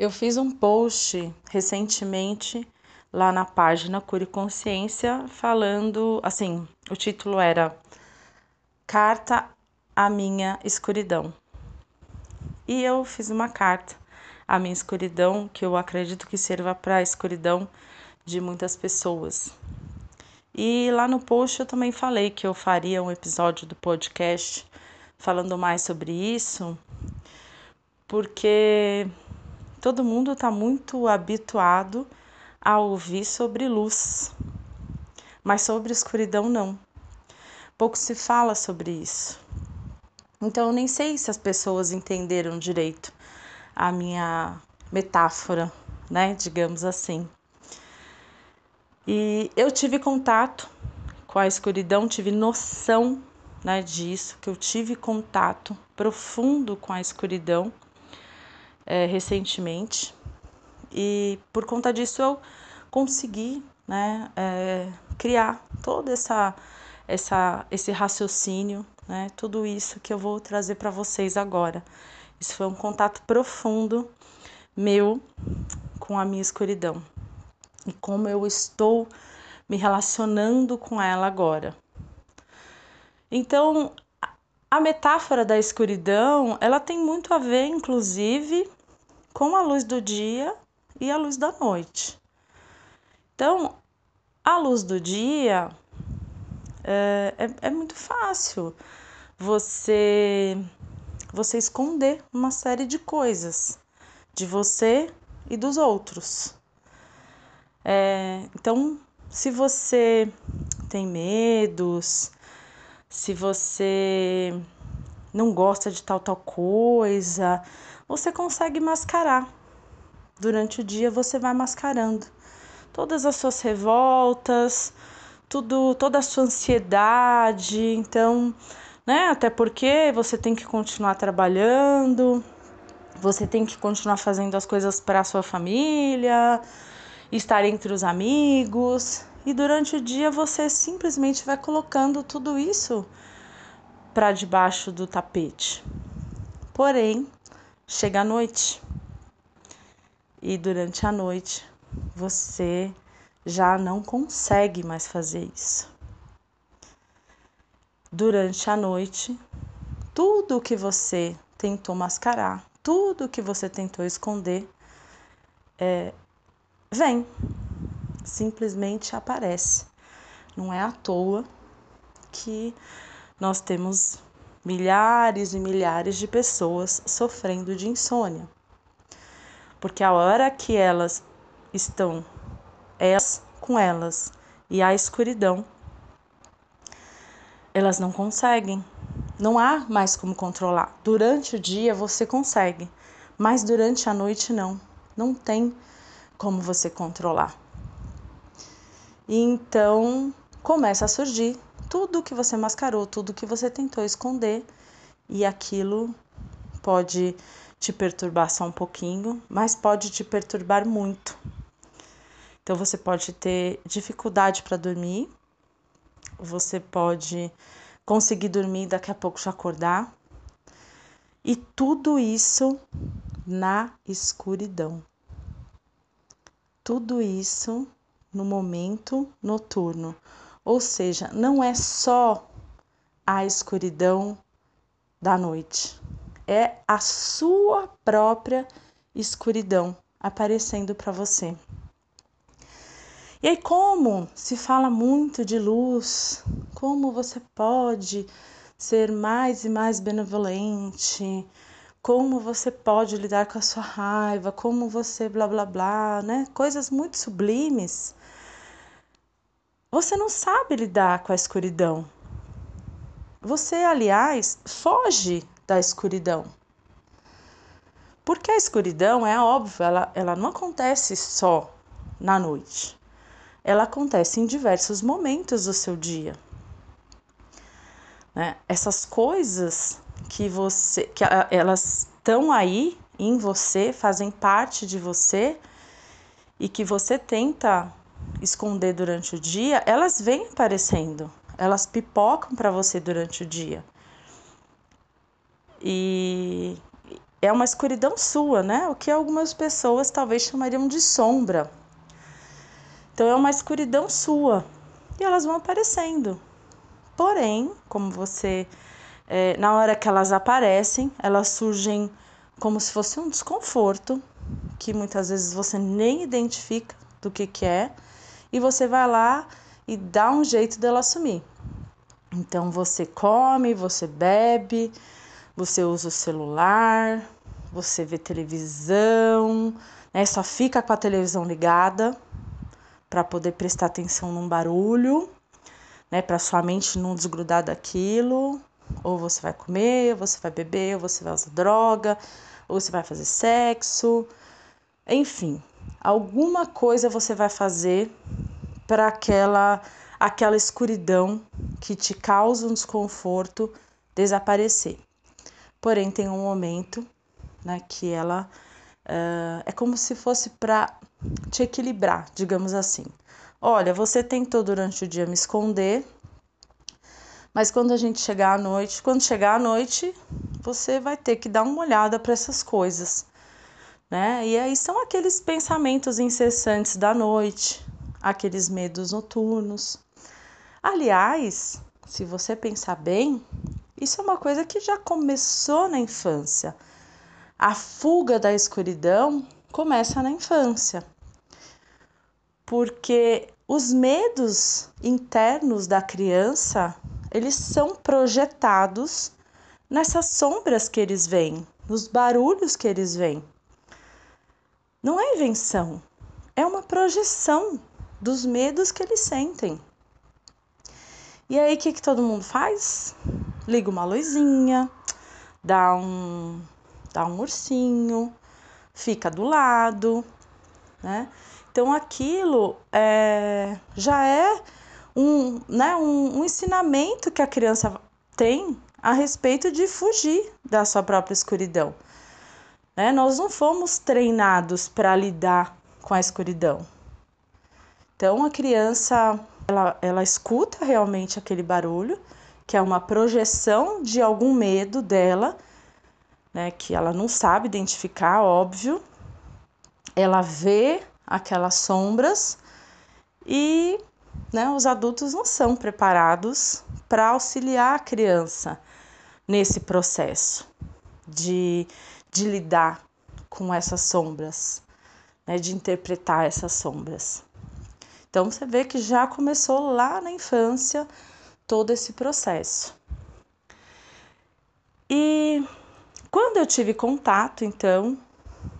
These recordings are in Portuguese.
Eu fiz um post recentemente lá na página Cure Consciência falando, assim, o título era Carta à minha escuridão. E eu fiz uma carta à minha escuridão que eu acredito que sirva para a escuridão de muitas pessoas. E lá no post eu também falei que eu faria um episódio do podcast falando mais sobre isso, porque Todo mundo está muito habituado a ouvir sobre luz, mas sobre escuridão não. Pouco se fala sobre isso. Então eu nem sei se as pessoas entenderam direito a minha metáfora, né, digamos assim. E eu tive contato com a escuridão, tive noção, né, disso, que eu tive contato profundo com a escuridão é, recentemente e por conta disso eu consegui né, é, criar todo essa, essa, esse raciocínio, né, tudo isso que eu vou trazer para vocês agora. Isso foi um contato profundo meu com a minha escuridão e como eu estou me relacionando com ela agora. Então, a metáfora da escuridão, ela tem muito a ver, inclusive, com a luz do dia e a luz da noite. Então, a luz do dia é, é, é muito fácil você você esconder uma série de coisas de você e dos outros. É, então, se você tem medos, se você não gosta de tal tal coisa, você consegue mascarar. Durante o dia você vai mascarando todas as suas revoltas, tudo, toda a sua ansiedade, então, né? Até porque você tem que continuar trabalhando, você tem que continuar fazendo as coisas para a sua família, estar entre os amigos, e durante o dia você simplesmente vai colocando tudo isso para debaixo do tapete. Porém, chega a noite e durante a noite você já não consegue mais fazer isso. Durante a noite, tudo que você tentou mascarar, tudo que você tentou esconder, é, vem, simplesmente aparece. Não é à toa que nós temos milhares e milhares de pessoas sofrendo de insônia. Porque a hora que elas estão elas com elas e a escuridão, elas não conseguem. Não há mais como controlar. Durante o dia você consegue, mas durante a noite não. Não tem como você controlar. E então começa a surgir tudo que você mascarou, tudo que você tentou esconder, e aquilo pode te perturbar só um pouquinho, mas pode te perturbar muito. Então você pode ter dificuldade para dormir, você pode conseguir dormir e daqui a pouco já acordar. E tudo isso na escuridão. Tudo isso no momento noturno, ou seja, não é só a escuridão da noite, é a sua própria escuridão aparecendo para você. E aí, como se fala muito de luz, como você pode ser mais e mais benevolente, como você pode lidar com a sua raiva, como você blá blá blá, né? Coisas muito sublimes você não sabe lidar com a escuridão. Você, aliás, foge da escuridão. Porque a escuridão, é óbvio, ela, ela não acontece só na noite. Ela acontece em diversos momentos do seu dia. Né? Essas coisas que você, que elas estão aí em você, fazem parte de você e que você tenta esconder durante o dia, elas vêm aparecendo, elas pipocam para você durante o dia. E, é uma escuridão sua, né? O que algumas pessoas talvez chamariam de sombra. Então é uma escuridão sua e elas vão aparecendo. Porém, como você, é, na hora que elas aparecem, elas surgem como se fosse um desconforto que muitas vezes você nem identifica do que, que é e você vai lá e dá um jeito dela sumir. Então você come, você bebe, você usa o celular, você vê televisão, né? Só fica com a televisão ligada para poder prestar atenção num barulho, né? Para sua mente não desgrudar daquilo. Ou você vai comer, ou você vai beber, ou você vai usar droga, ou você vai fazer sexo. Enfim, alguma coisa você vai fazer para aquela aquela escuridão que te causa um desconforto desaparecer. Porém, tem um momento né, que ela uh, é como se fosse para te equilibrar, digamos assim. Olha, você tentou durante o dia me esconder, mas quando a gente chegar à noite, quando chegar à noite, você vai ter que dar uma olhada para essas coisas, né? E aí são aqueles pensamentos incessantes da noite, aqueles medos noturnos. Aliás, se você pensar bem, isso é uma coisa que já começou na infância. A fuga da escuridão começa na infância. Porque os medos internos da criança, eles são projetados nessas sombras que eles veem, nos barulhos que eles veem. Não é invenção, é uma projeção dos medos que eles sentem. E aí, o que, que todo mundo faz? Liga uma luzinha, dá um dá um ursinho, fica do lado, né? Então aquilo é, já é um, né, um, um ensinamento que a criança tem a respeito de fugir da sua própria escuridão. Né? Nós não fomos treinados para lidar com a escuridão. Então a criança ela, ela escuta realmente aquele barulho, que é uma projeção de algum medo dela né, que ela não sabe identificar, óbvio. Ela vê aquelas sombras e né, os adultos não são preparados para auxiliar a criança nesse processo de, de lidar com essas sombras, né, de interpretar essas sombras. Então você vê que já começou lá na infância todo esse processo. E quando eu tive contato, então,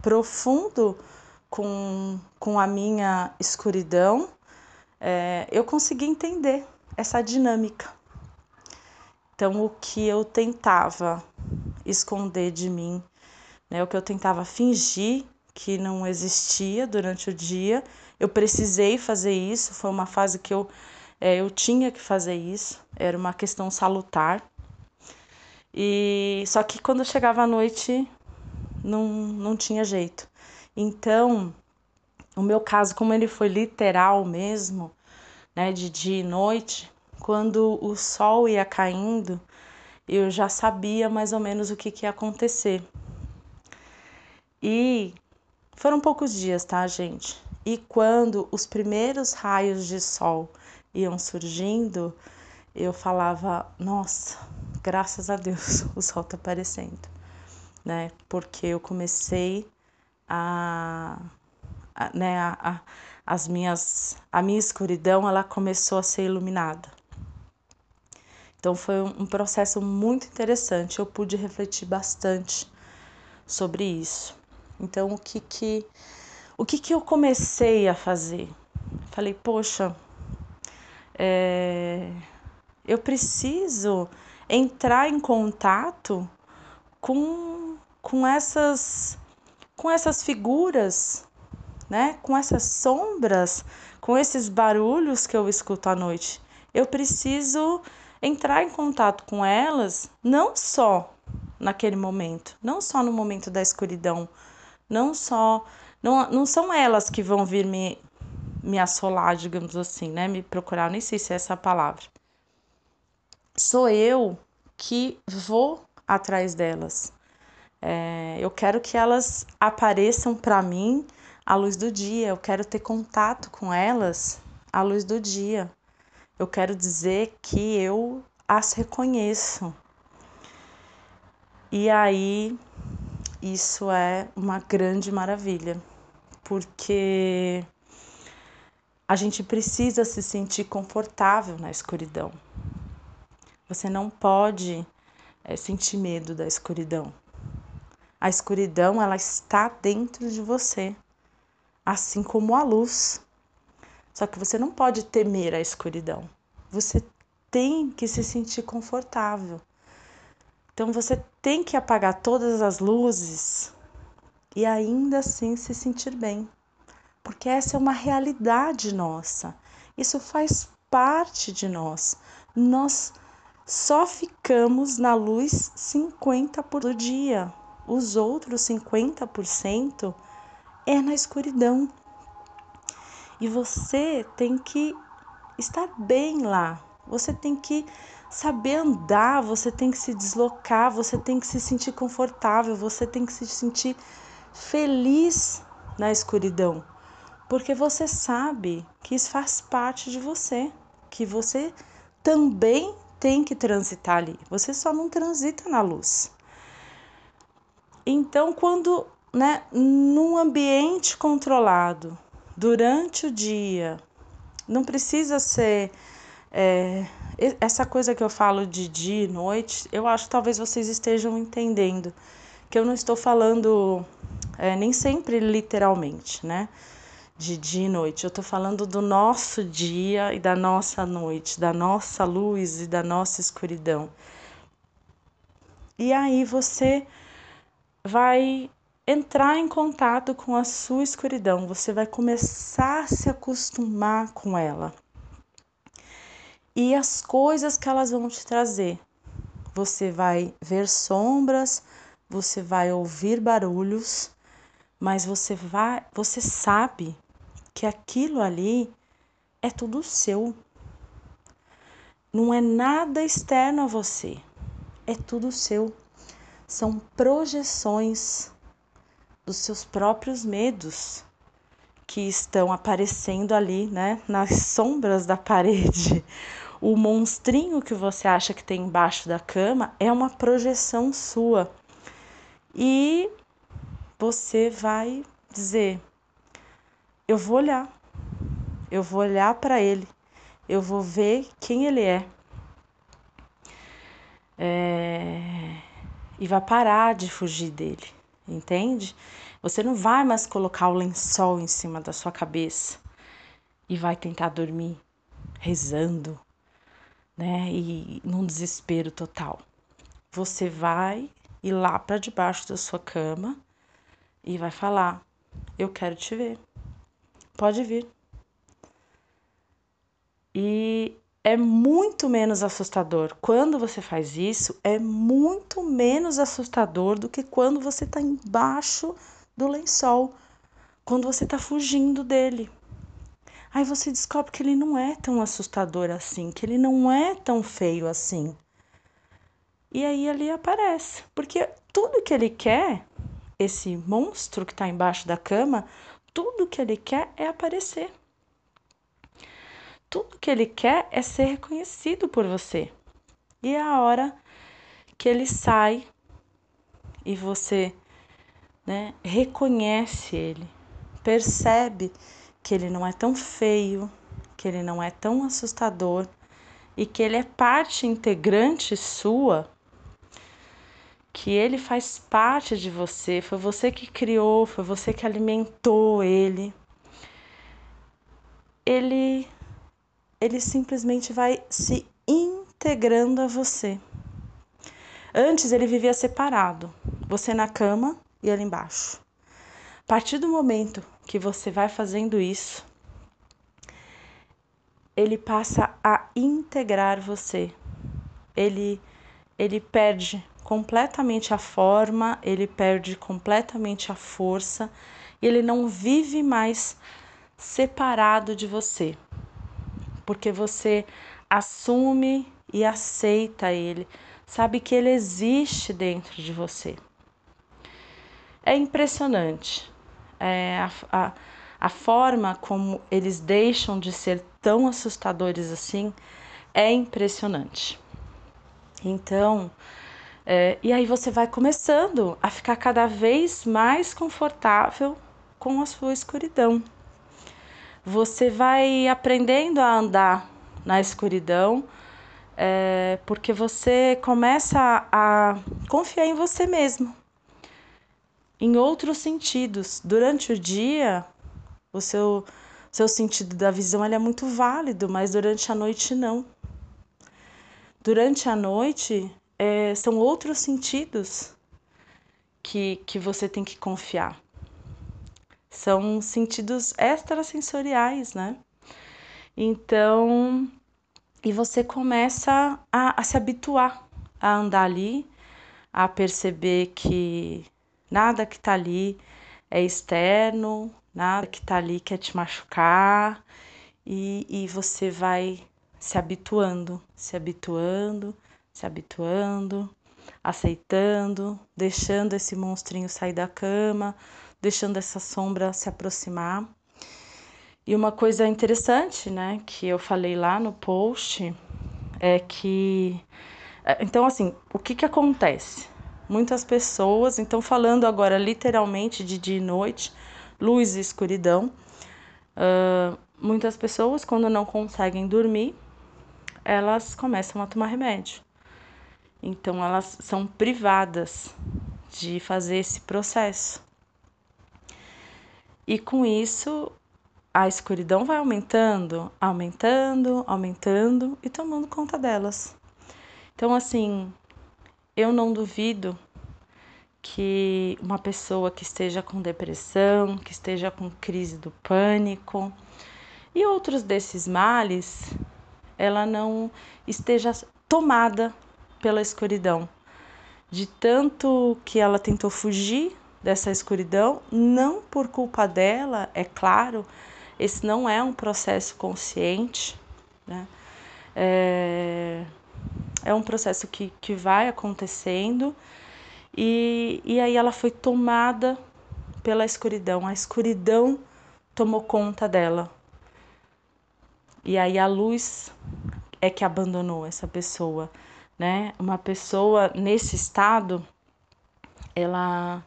profundo com, com a minha escuridão, é, eu consegui entender essa dinâmica. Então, o que eu tentava esconder de mim, né, o que eu tentava fingir que não existia durante o dia, eu precisei fazer isso. Foi uma fase que eu, é, eu tinha que fazer isso, era uma questão salutar. E só que quando chegava à noite não, não tinha jeito. Então, o meu caso, como ele foi literal mesmo, né, de dia e noite, quando o sol ia caindo, eu já sabia mais ou menos o que, que ia acontecer. E foram poucos dias, tá, gente? E quando os primeiros raios de sol iam surgindo, eu falava: Nossa, graças a Deus o sol está aparecendo, né? Porque eu comecei a, a né, a, a, as minhas, a minha escuridão, ela começou a ser iluminada. Então foi um processo muito interessante, eu pude refletir bastante sobre isso. Então o que que o que que eu comecei a fazer? Falei, poxa, é, eu preciso entrar em contato com, com essas com essas figuras, né? Com essas sombras, com esses barulhos que eu escuto à noite. Eu preciso entrar em contato com elas, não só naquele momento, não só no momento da escuridão, não só não, não são elas que vão vir me me assolar, digamos assim, né? Me procurar, nem sei se é essa a palavra sou eu que vou atrás delas. É, eu quero que elas apareçam para mim à luz do dia, eu quero ter contato com elas à luz do dia. Eu quero dizer que eu as reconheço. E aí, isso é uma grande maravilha, porque a gente precisa se sentir confortável na escuridão. Você não pode é, sentir medo da escuridão. A escuridão ela está dentro de você, assim como a luz. Só que você não pode temer a escuridão. Você tem que se sentir confortável. Então você tem que apagar todas as luzes e ainda assim se sentir bem. Porque essa é uma realidade nossa. Isso faz parte de nós. Nós só ficamos na luz 50% por dia os outros 50% é na escuridão. E você tem que estar bem lá. Você tem que saber andar, você tem que se deslocar, você tem que se sentir confortável, você tem que se sentir feliz na escuridão. Porque você sabe que isso faz parte de você, que você também tem que transitar ali. Você só não transita na luz. Então, quando, né, num ambiente controlado, durante o dia, não precisa ser é, essa coisa que eu falo de dia e noite, eu acho que talvez vocês estejam entendendo que eu não estou falando é, nem sempre literalmente, né? De dia e noite. Eu estou falando do nosso dia e da nossa noite, da nossa luz e da nossa escuridão. E aí você vai entrar em contato com a sua escuridão, você vai começar a se acostumar com ela. E as coisas que elas vão te trazer. Você vai ver sombras, você vai ouvir barulhos, mas você vai, você sabe que aquilo ali é tudo seu. Não é nada externo a você. É tudo seu são projeções dos seus próprios medos que estão aparecendo ali, né, nas sombras da parede. O monstrinho que você acha que tem embaixo da cama é uma projeção sua. E você vai dizer: Eu vou olhar, eu vou olhar para ele, eu vou ver quem ele é. É e vai parar de fugir dele, entende? Você não vai mais colocar o lençol em cima da sua cabeça e vai tentar dormir rezando, né? E num desespero total. Você vai ir lá para debaixo da sua cama e vai falar: Eu quero te ver. Pode vir. E é muito menos assustador. Quando você faz isso, é muito menos assustador do que quando você está embaixo do lençol, quando você está fugindo dele. Aí você descobre que ele não é tão assustador assim, que ele não é tão feio assim. E aí ele aparece, porque tudo que ele quer, esse monstro que está embaixo da cama, tudo que ele quer é aparecer tudo que ele quer é ser reconhecido por você. E é a hora que ele sai e você né, reconhece ele, percebe que ele não é tão feio, que ele não é tão assustador e que ele é parte integrante sua, que ele faz parte de você, foi você que criou, foi você que alimentou ele. Ele ele simplesmente vai se integrando a você. Antes ele vivia separado, você na cama e ele embaixo. A partir do momento que você vai fazendo isso, ele passa a integrar você. Ele ele perde completamente a forma, ele perde completamente a força, ele não vive mais separado de você porque você assume e aceita ele, sabe que ele existe dentro de você. é impressionante. É, a, a, a forma como eles deixam de ser tão assustadores assim é impressionante. Então, é, e aí você vai começando a ficar cada vez mais confortável com a sua escuridão. Você vai aprendendo a andar na escuridão, é, porque você começa a confiar em você mesmo, em outros sentidos. Durante o dia, o seu, seu sentido da visão é muito válido, mas durante a noite não. Durante a noite, é, são outros sentidos que, que você tem que confiar. São sentidos extrasensoriais, né? Então, e você começa a, a se habituar a andar ali, a perceber que nada que tá ali é externo, nada que tá ali quer te machucar, e, e você vai se habituando, se habituando, se habituando, aceitando, deixando esse monstrinho sair da cama, deixando essa sombra se aproximar. E uma coisa interessante, né, que eu falei lá no post é que é, então assim, o que que acontece? Muitas pessoas, então falando agora literalmente de dia e noite, luz e escuridão, uh, muitas pessoas quando não conseguem dormir, elas começam a tomar remédio. Então elas são privadas de fazer esse processo. E com isso, a escuridão vai aumentando, aumentando, aumentando e tomando conta delas. Então, assim, eu não duvido que uma pessoa que esteja com depressão, que esteja com crise do pânico e outros desses males, ela não esteja tomada pela escuridão. De tanto que ela tentou fugir dessa escuridão, não por culpa dela, é claro, esse não é um processo consciente, né? É, é um processo que, que vai acontecendo e, e aí ela foi tomada pela escuridão, a escuridão tomou conta dela. E aí a luz é que abandonou essa pessoa, né? Uma pessoa nesse estado, ela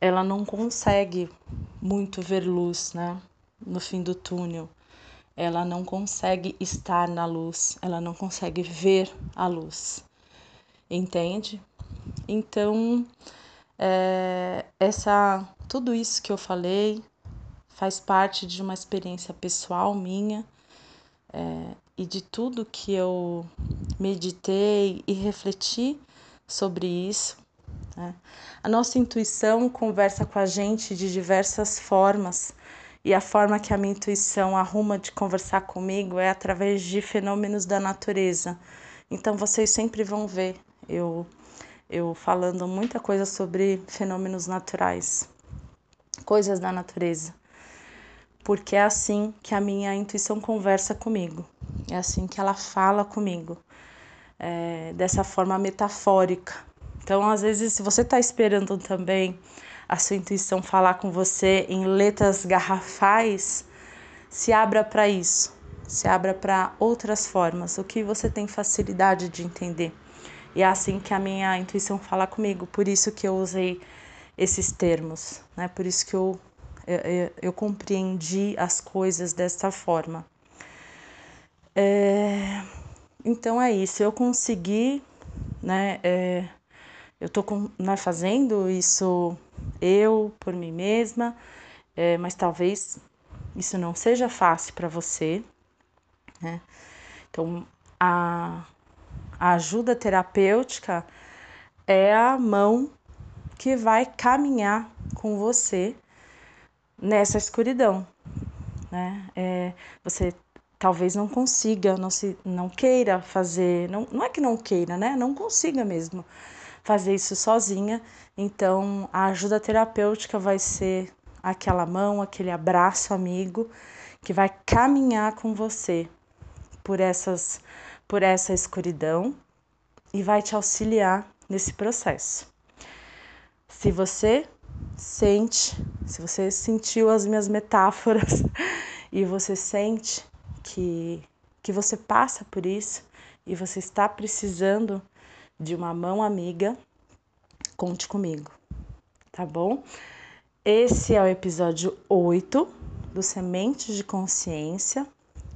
ela não consegue muito ver luz, né? No fim do túnel. Ela não consegue estar na luz, ela não consegue ver a luz. Entende? Então, é, essa tudo isso que eu falei faz parte de uma experiência pessoal minha é, e de tudo que eu meditei e refleti sobre isso né? A nossa intuição conversa com a gente de diversas formas, e a forma que a minha intuição arruma de conversar comigo é através de fenômenos da natureza. Então vocês sempre vão ver eu eu falando muita coisa sobre fenômenos naturais, coisas da natureza. Porque é assim que a minha intuição conversa comigo, é assim que ela fala comigo, é, dessa forma metafórica, então, às vezes, se você está esperando também a sua intuição falar com você em letras garrafais, se abra para isso, se abra para outras formas, o que você tem facilidade de entender. E é assim que a minha intuição fala comigo, por isso que eu usei esses termos, né? Por isso que eu, eu, eu compreendi as coisas dessa forma. É, então é isso, eu consegui, né? É, eu tô com, né, fazendo isso eu por mim mesma, é, mas talvez isso não seja fácil para você, né? Então a, a ajuda terapêutica é a mão que vai caminhar com você nessa escuridão, né? É, você talvez não consiga, não se, não queira fazer, não, não é que não queira, né? Não consiga mesmo fazer isso sozinha. Então, a ajuda terapêutica vai ser aquela mão, aquele abraço amigo que vai caminhar com você por essas por essa escuridão e vai te auxiliar nesse processo. Se você sente, se você sentiu as minhas metáforas e você sente que, que você passa por isso e você está precisando de uma mão amiga, conte comigo, tá bom? Esse é o episódio 8 do Sementes de Consciência,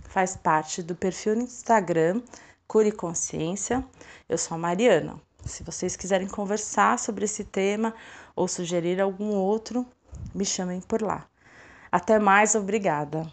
faz parte do perfil no Instagram Cure Consciência. Eu sou a Mariana. Se vocês quiserem conversar sobre esse tema ou sugerir algum outro, me chamem por lá. Até mais, obrigada.